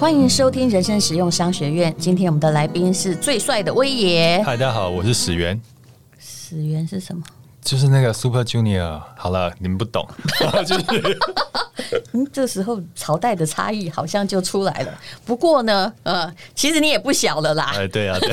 欢迎收听人生实用商学院。今天我们的来宾是最帅的威爷。嗨，大家好，我是史源。史源是什么？就是那个 Super Junior。好了，你们不懂，就是。嗯，这时候朝代的差异好像就出来了。不过呢，呃，其实你也不小了啦。哎，对啊，对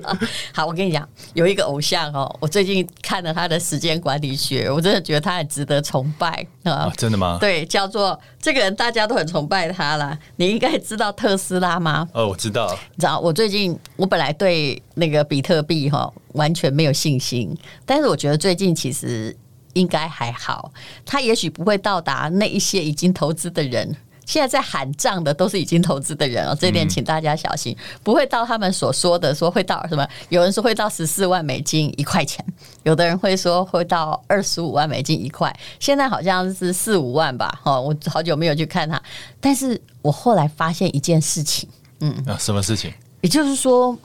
啊。好，我跟你讲，有一个偶像哦，我最近看了他的时间管理学，我真的觉得他很值得崇拜啊！真的吗？对，叫做这个人，大家都很崇拜他啦。你应该知道特斯拉吗？哦，我知道。你知道，我最近我本来对那个比特币哈完全没有信心，但是我觉得最近其实。应该还好，他也许不会到达那一些已经投资的人。现在在喊账的都是已经投资的人哦，这点请大家小心，不会到他们所说的说会到什么？有人说会到十四万美金一块钱，有的人会说会到二十五万美金一块，现在好像是四五万吧？哦，我好久没有去看他，但是我后来发现一件事情，嗯，啊，什么事情？也就是说，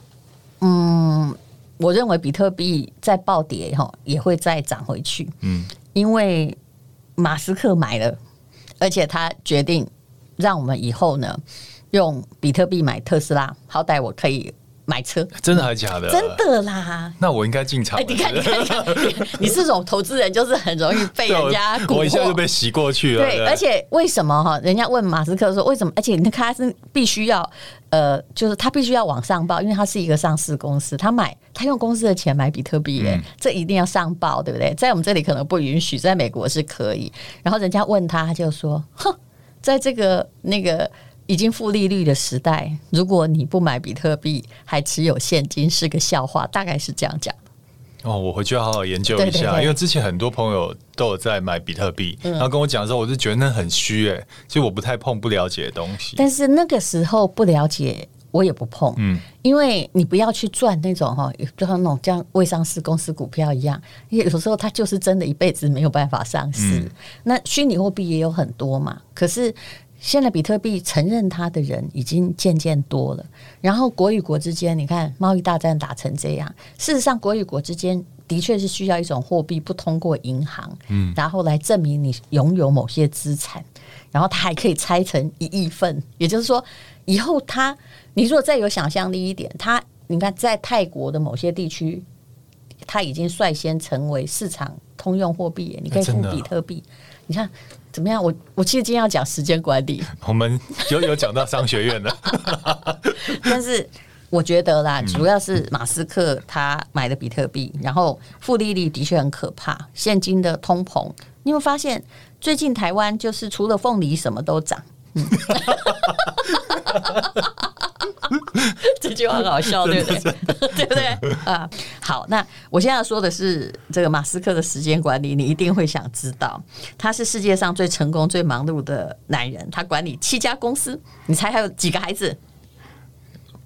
嗯。我认为比特币在暴跌哈也会再涨回去，嗯，因为马斯克买了，而且他决定让我们以后呢用比特币买特斯拉，好歹我可以。买车真的还是假的？真的啦！那我应该进场。哎，你看，你看，你看，你是这种投资人，就是很容易被人家我一下就被洗过去了。对，而且为什么哈？人家问马斯克说为什么？而且你看他是必须要呃，就是他必须要往上报，因为他是一个上市公司，他买他用公司的钱买比特币，哎，这一定要上报，对不对？在我们这里可能不允许，在美国是可以。然后人家问他，他就说：哼，在这个那个。已经负利率的时代，如果你不买比特币，还持有现金，是个笑话。大概是这样讲的。哦，我回去要好好研究一下，对对对，因为之前很多朋友都有在买比特币，嗯、然后跟我讲的时候，我就觉得那很虚哎，所以我不太碰不了解的东西。但是那个时候不了解，我也不碰，嗯，因为你不要去赚那种哈，就像那种像未上市公司股票一样，因为有时候它就是真的一辈子没有办法上市。嗯、那虚拟货币也有很多嘛，可是。现在比特币承认它的人已经渐渐多了，然后国与国之间，你看贸易大战打成这样，事实上国与国之间的确是需要一种货币，不通过银行，嗯，然后来证明你拥有某些资产，然后它还可以拆成一亿份，也就是说，以后它，你如果再有想象力一点，它，你看在泰国的某些地区，它已经率先成为市场通用货币，你可以付比特币，你看。怎么样？我我其实今天要讲时间管理，我们有有讲到商学院的，但是我觉得啦，主要是马斯克他买的比特币，然后负利率的确很可怕，现金的通膨，你有没有发现最近台湾就是除了凤梨什么都涨。嗯 这句话很好笑，对不对？对不对？啊，好，那我现在要说的是这个马斯克的时间管理，你一定会想知道。他是世界上最成功、最忙碌的男人，他管理七家公司。你猜还有几个孩子？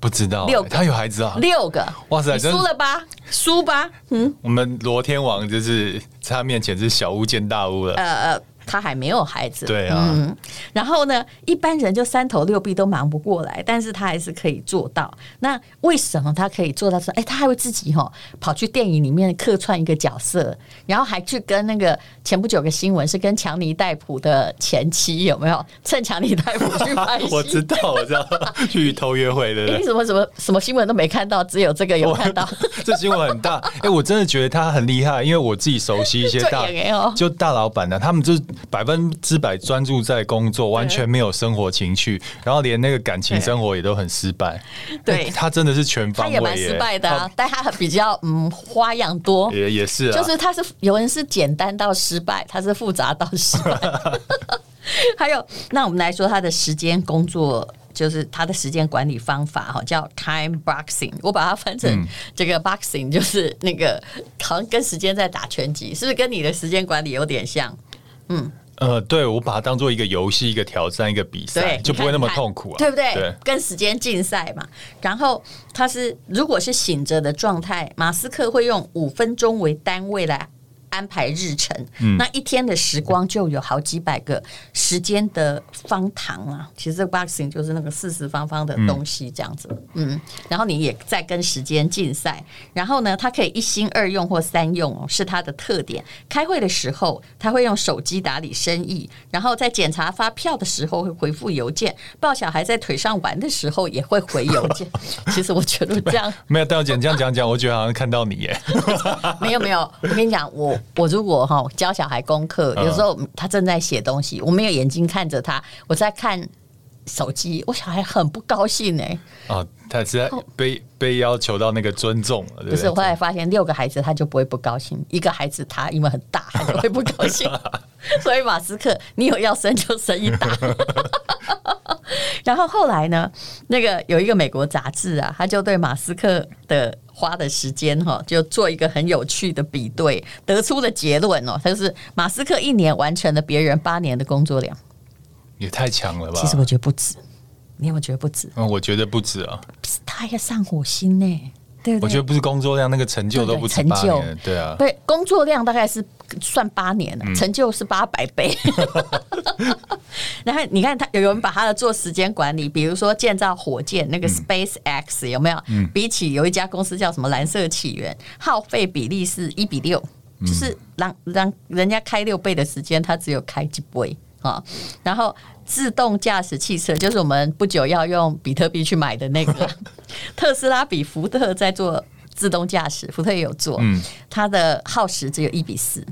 不知道，六，他有孩子啊？六个！哇塞，输了吧？输吧？嗯，我们罗天王就是在他面前是小巫见大巫了。呃呃。他还没有孩子，对啊，嗯，然后呢，一般人就三头六臂都忙不过来，但是他还是可以做到。那为什么他可以做到说？哎，他还会自己哈跑去电影里面客串一个角色，然后还去跟那个前不久有个新闻是跟强尼戴普的前妻有没有 趁强尼戴普去拍戏？我知道，我知道，去偷约会的。你什么什么什么新闻都没看到，只有这个有看到。这新闻很大，哎，我真的觉得他很厉害，因为我自己熟悉一些大，就大老板呢，他们就。百分之百专注在工作，完全没有生活情趣，然后连那个感情生活也都很失败。对，他真的是全方位，他也蛮失败的啊，但他比较嗯花样多，也也是，就是他是有人是简单到失败，他是复杂到失败。还有，那我们来说他的时间工作，就是他的时间管理方法哈，叫 time boxing。我把它翻成这个 boxing，就是那个好像跟时间在打拳击，是不是跟你的时间管理有点像？嗯，呃，对，我把它当做一个游戏、一个挑战、一个比赛，就不会那么痛苦啊，对不对？对，跟时间竞赛嘛。然后他是如果是醒着的状态，马斯克会用五分钟为单位来安排日程，嗯、那一天的时光就有好几百个时间的方糖啊。其实这个 boxing 就是那个四四方方的东西，这样子，嗯，然后你也在跟时间竞赛。然后呢，它可以一心二用或三用哦，是它的特点。开会的时候，他会用手机打理生意，然后在检查发票的时候会回复邮件，抱小孩在腿上玩的时候也会回邮件。其实我觉得这样没有，戴小姐这样讲讲，我觉得好像看到你耶。没有没有，我跟你讲，我我如果哈教小孩功课，有时候他正在写东西，我没有眼睛看着他，我在看手机，我小孩很不高兴哎。哦，他是在被被要求到那个尊重了，不是？我后来发现六个孩子他就不会不高兴，一个孩子他因为很大，他就会不高兴。所以马斯克，你有要生就生一打。然后后来呢，那个有一个美国杂志啊，他就对马斯克的花的时间哈，就做一个很有趣的比对，得出的结论哦，他就是马斯克一年完成了别人八年的工作量，也太强了吧？其实我觉得不止，你有没有觉得不止？嗯，我觉得不止啊，他要上火星呢。对，对，我觉得不是工作量，那个成就都不成就，对啊，对，工作量大概是算八年，嗯、成就是八百倍。然后你看，他有人把他的做时间管理，比如说建造火箭那个 Space X 有没有？嗯、比起有一家公司叫什么蓝色起源，耗费比例是一比六，就是让让人家开六倍的时间，他只有开几倍啊。然后自动驾驶汽车，就是我们不久要用比特币去买的那个 特斯拉，比福特在做自动驾驶，福特也有做，嗯它的耗时只有一比四。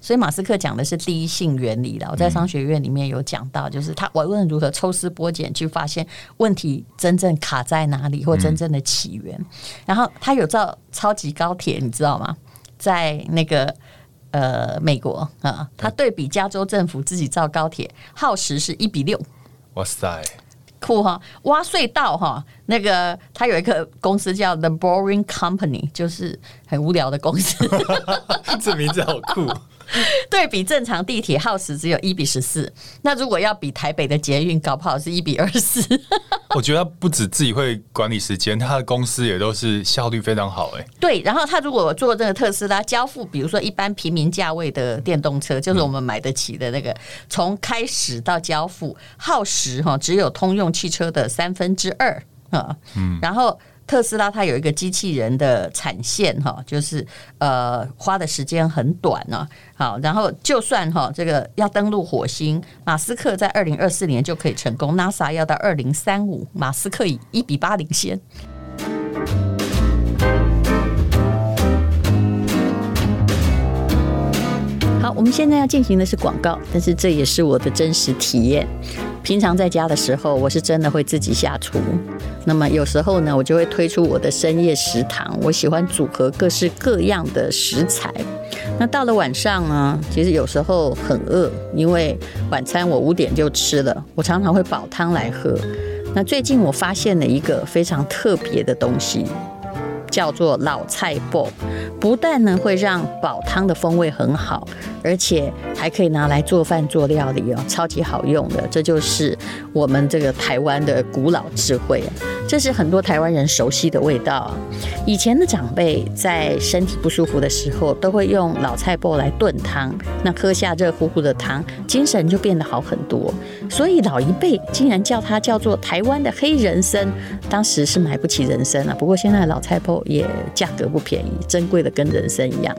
所以马斯克讲的是第一性原理的，我在商学院里面有讲到，就是他无论如何抽丝剥茧去发现问题真正卡在哪里或真正的起源。然后他有造超级高铁，你知道吗？在那个呃美国啊，他对比加州政府自己造高铁，耗时是一比六。哇塞，酷哈！挖隧道哈，那个他有一个公司叫 The Boring Company，就是很无聊的公司。这名字好酷。对比正常地铁耗时只有一比十四，那如果要比台北的捷运，搞不好是一比二十四。我觉得他不止自己会管理时间，他的公司也都是效率非常好。哎，对，然后他如果做这个特斯拉交付，比如说一般平民价位的电动车，就是我们买得起的那个，从开始到交付耗时哈，只有通用汽车的三分之二啊。嗯，然后。特斯拉它有一个机器人的产线哈，就是呃花的时间很短呢。好，然后就算哈这个要登陆火星，马斯克在二零二四年就可以成功，NASA 要到二零三五，马斯克以一比八领先。我们现在要进行的是广告，但是这也是我的真实体验。平常在家的时候，我是真的会自己下厨。那么有时候呢，我就会推出我的深夜食堂。我喜欢组合各式各样的食材。那到了晚上呢，其实有时候很饿，因为晚餐我五点就吃了。我常常会煲汤来喝。那最近我发现了一个非常特别的东西。叫做老菜脯，不但呢会让煲汤的风味很好，而且还可以拿来做饭做料理哦，超级好用的。这就是我们这个台湾的古老智慧，这是很多台湾人熟悉的味道。以前的长辈在身体不舒服的时候，都会用老菜脯来炖汤，那喝下热乎乎的汤，精神就变得好很多。所以老一辈竟然叫它叫做台湾的黑人参，当时是买不起人参了。不过现在老菜脯。也价格不便宜，珍贵的跟人参一样。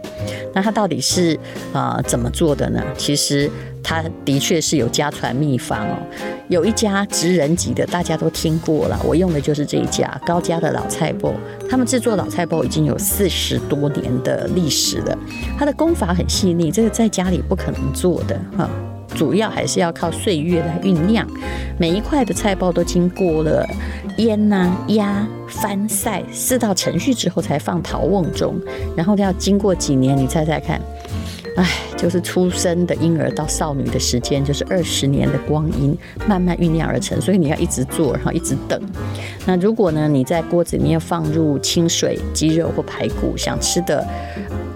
那它到底是啊、怎么做的呢？其实它的确是有家传秘方哦。有一家职人级的，大家都听过了。我用的就是这一家高家的老菜脯，他们制作老菜脯已经有四十多年的历史了。它的功法很细腻，这个在家里不可能做的哈。主要还是要靠岁月来酝酿，每一块的菜包都经过了腌呐、压、翻、晒四道程序之后才放陶瓮中，然后要经过几年，你猜猜看？哎，就是出生的婴儿到少女的时间，就是二十年的光阴，慢慢酝酿而成，所以你要一直做，然后一直等。那如果呢，你在锅子里面放入清水、鸡肉或排骨，想吃的。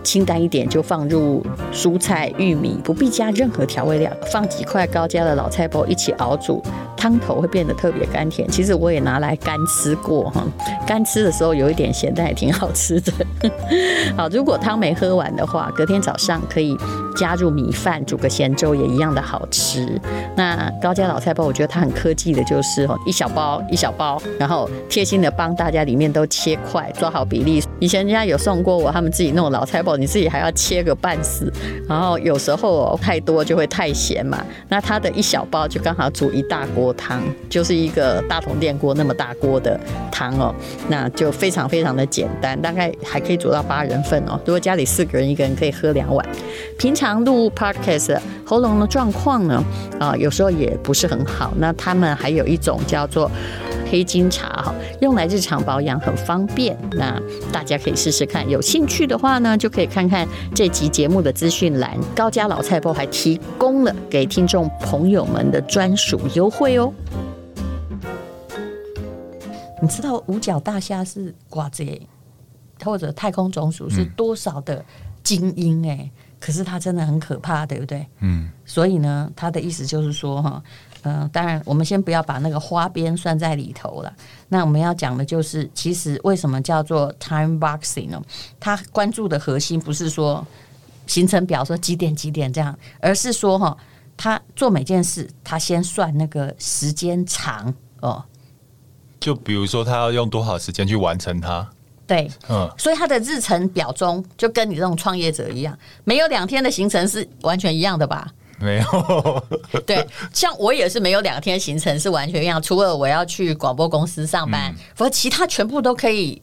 清淡一点，就放入蔬菜、玉米，不必加任何调味料，放几块高加的老菜脯一起熬煮，汤头会变得特别甘甜。其实我也拿来干吃过哈，干吃的时候有一点咸，但也挺好吃的。好，如果汤没喝完的话，隔天早上可以加入米饭煮个咸粥，也一样的好吃。那高家老菜包，我觉得它很科技的，就是哦，一小包一小包，然后贴心的帮大家里面都切块，抓好比例。以前人家有送过我，他们自己弄老菜包，你自己还要切个半死，然后有时候哦太多就会太咸嘛。那它的一小包就刚好煮一大锅汤，就是一个大铜电锅那么大锅的汤哦，那就非常非常的简单，大概还可以煮到八人份哦。如果家里四个人，一个人可以喝两碗。平常录 podcast 喉咙的状况呢，啊，有时候也不是很好。那他们还有一种叫做黑金茶哈，用来日常保养很方便。那大家可以试试看，有兴趣的话呢，就可以看看这集节目的资讯栏。高家老菜包还提供了给听众朋友们的专属优惠哦。你知道五角大虾是挂这，或者太空总署是多少的精英哎？可是它真的很可怕，对不对？嗯。所以呢，他的意思就是说哈。嗯、呃，当然，我们先不要把那个花边算在里头了。那我们要讲的就是，其实为什么叫做 time boxing 呢？他关注的核心不是说行程表说几点几点这样，而是说哈，他做每件事，他先算那个时间长哦。就比如说，他要用多少时间去完成它？对，嗯，所以他的日程表中就跟你这种创业者一样，没有两天的行程是完全一样的吧？没有，对，像我也是没有两天行程是完全一样，除了我要去广播公司上班，否则其他全部都可以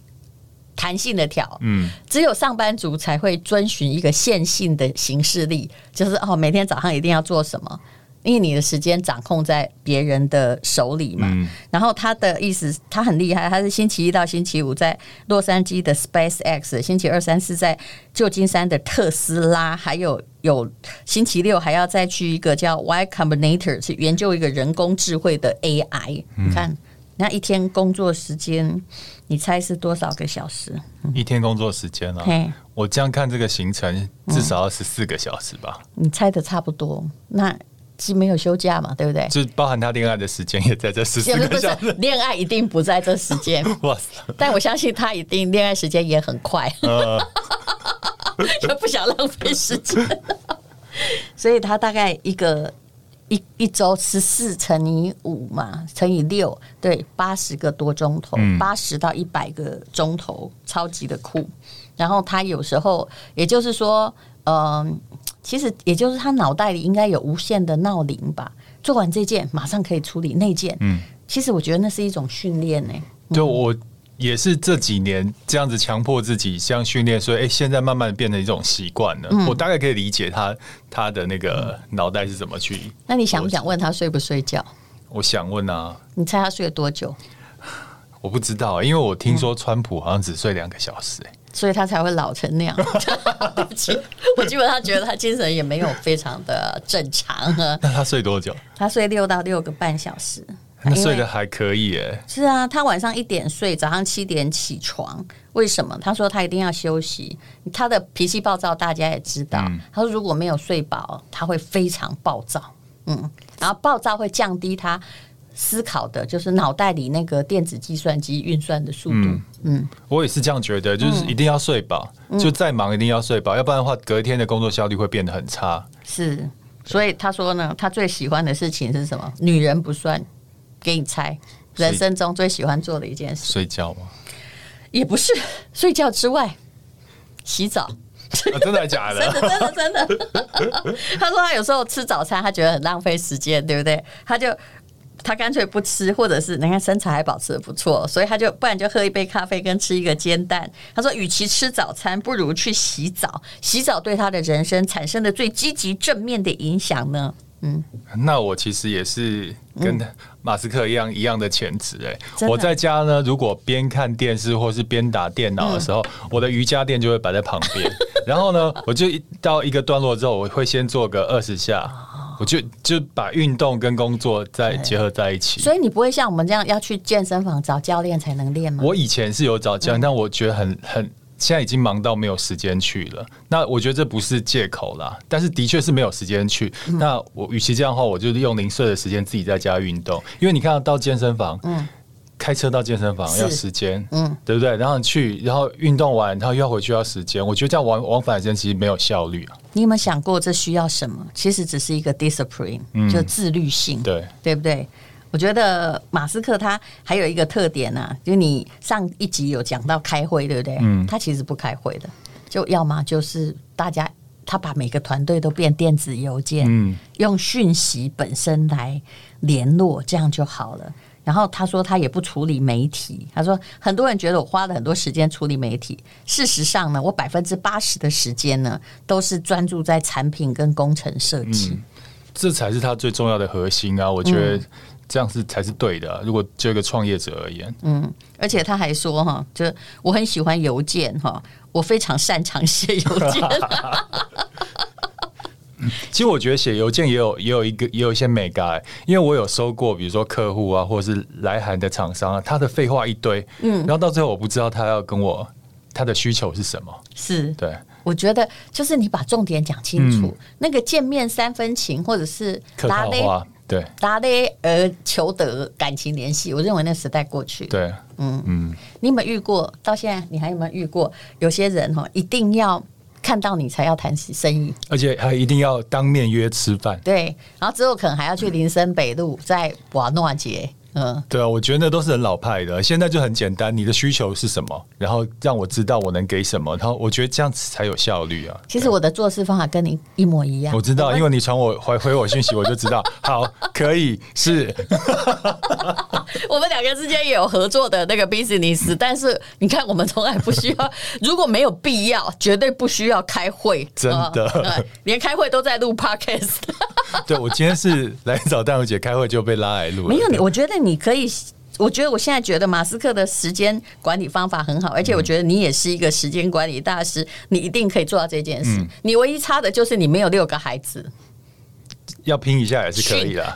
弹性的调。嗯，只有上班族才会遵循一个线性的行事力，就是哦，每天早上一定要做什么。因为你的时间掌控在别人的手里嘛，嗯、然后他的意思，他很厉害，他是星期一到星期五在洛杉矶的 SpaceX，星期二三四在旧金山的特斯拉，还有有星期六还要再去一个叫 Y Combinator 去研究一个人工智慧的 AI。嗯、你看，那一天工作时间，你猜是多少个小时？一天工作时间啊？嘿我这样看这个行程至少要十四个小时吧？嗯、你猜的差不多，那。既没有休假嘛，对不对？就包含他恋爱的时间也在这十四个小时。恋爱一定不在这时间。哇塞！但我相信他一定恋爱时间也很快，呃、就不想浪费时间。所以他大概一个一一周十四乘以五嘛，乘以六，对，八十个多钟头，八十、嗯、到一百个钟头，超级的酷。然后他有时候，也就是说，嗯、呃。其实也就是他脑袋里应该有无限的闹铃吧，做完这件马上可以处理那件。嗯，其实我觉得那是一种训练呢。就我也是这几年这样子强迫自己这样训练，所以哎，现在慢慢变成一种习惯了。嗯，我大概可以理解他他的那个脑袋是怎么去。那你想不想问他睡不睡觉？我想问啊。你猜他睡了多久？我不知道，因为我听说川普好像只睡两个小时，哎。所以他才会老成那样。对不起，我基本上觉得他精神也没有非常的正常。那他睡多久？他睡六到六个半小时。那睡得还可以耶。是啊，他晚上一点睡，早上七点起床。为什么？他说他一定要休息。他的脾气暴躁，大家也知道。嗯、他说如果没有睡饱，他会非常暴躁。嗯，然后暴躁会降低他。思考的就是脑袋里那个电子计算机运算的速度。嗯，嗯我也是这样觉得，就是一定要睡饱，嗯、就再忙一定要睡饱，要不然的话，隔天的工作效率会变得很差。是，所以他说呢，他最喜欢的事情是什么？女人不算，给你猜，人生中最喜欢做的一件事，睡觉吗？也不是，睡觉之外，洗澡。啊、真的还假的？真的真的真的。他说他有时候吃早餐，他觉得很浪费时间，对不对？他就。他干脆不吃，或者是你看身材还保持的不错，所以他就不然就喝一杯咖啡跟吃一个煎蛋。他说，与其吃早餐，不如去洗澡。洗澡对他的人生产生的最积极正面的影响呢？嗯，那我其实也是跟马斯克一样、嗯、一样的潜质哎。我在家呢，如果边看电视或是边打电脑的时候，嗯、我的瑜伽垫就会摆在旁边。然后呢，我就到一个段落之后，我会先做个二十下。我就就把运动跟工作再结合在一起，所以你不会像我们这样要去健身房找教练才能练吗？我以前是有找教练，嗯、但我觉得很很现在已经忙到没有时间去了。那我觉得这不是借口啦，但是的确是没有时间去。嗯、那我与其这样的话，我就用零碎的时间自己在家运动，因为你看到到健身房，嗯。开车到健身房要时间，嗯，对不对？然后去，然后运动完，然后又要回去要时间。我觉得这样往往返时间其实没有效率啊。你有没有想过这需要什么？其实只是一个 discipline，嗯就自律性，对对不对？我觉得马斯克他还有一个特点啊，就你上一集有讲到开会，对不对？嗯，他其实不开会的，就要么就是大家。他把每个团队都变电子邮件，嗯，用讯息本身来联络，这样就好了。然后他说他也不处理媒体，他说很多人觉得我花了很多时间处理媒体，事实上呢，我百分之八十的时间呢都是专注在产品跟工程设计，嗯，这才是他最重要的核心啊！我觉得这样是才是对的啊。如果就一个创业者而言，嗯，而且他还说哈，就我很喜欢邮件哈。我非常擅长写邮件。其实我觉得写邮件也有也有一个也有一些美感，因为我有收过，比如说客户啊，或者是来函的厂商啊，他的废话一堆，嗯，然后到最后我不知道他要跟我他的需求是什么。是，对，我觉得就是你把重点讲清楚，嗯、那个见面三分情，或者是客套话。对，大家而求得感情联系，我认为那时代过去。对，嗯嗯，你有没有遇过？到现在你还有没有遇过？有些人哈，一定要看到你才要谈生意，而且还一定要当面约吃饭。对，然后之后可能还要去林森北路，在瓦诺街。嗯，对啊，我觉得那都是很老派的。现在就很简单，你的需求是什么，然后让我知道我能给什么，然后我觉得这样子才有效率啊。其实我的做事方法跟你一模一样。我知道，因为你传我回回我讯息，我就知道。好，可以是。我们两个之间也有合作的那个 business，但是你看，我们从来不需要，如果没有必要，绝对不需要开会。真的，嗯、连开会都在录 podcast。对，我今天是来找淡如姐开会，就被拉来录。没有你，我觉得你可以。我觉得我现在觉得马斯克的时间管理方法很好，而且我觉得你也是一个时间管理大师，你一定可以做到这件事。你唯一差的就是你没有六个孩子。要拼一下也是可以的，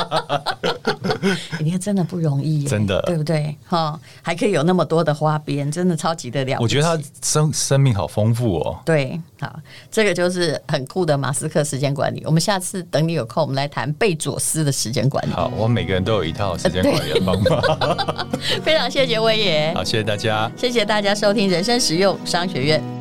你看真的不容易，真的对不对？哈，还可以有那么多的花边，真的超级的了。我觉得他生生命好丰富哦。对，好，这个就是很酷的马斯克时间管理。我们下次等你有空，我们来谈贝佐斯的时间管理。好，我们每个人都有一套时间管理的方法。非常谢谢威爷，好，谢谢大家，谢谢大家收听人生实用商学院。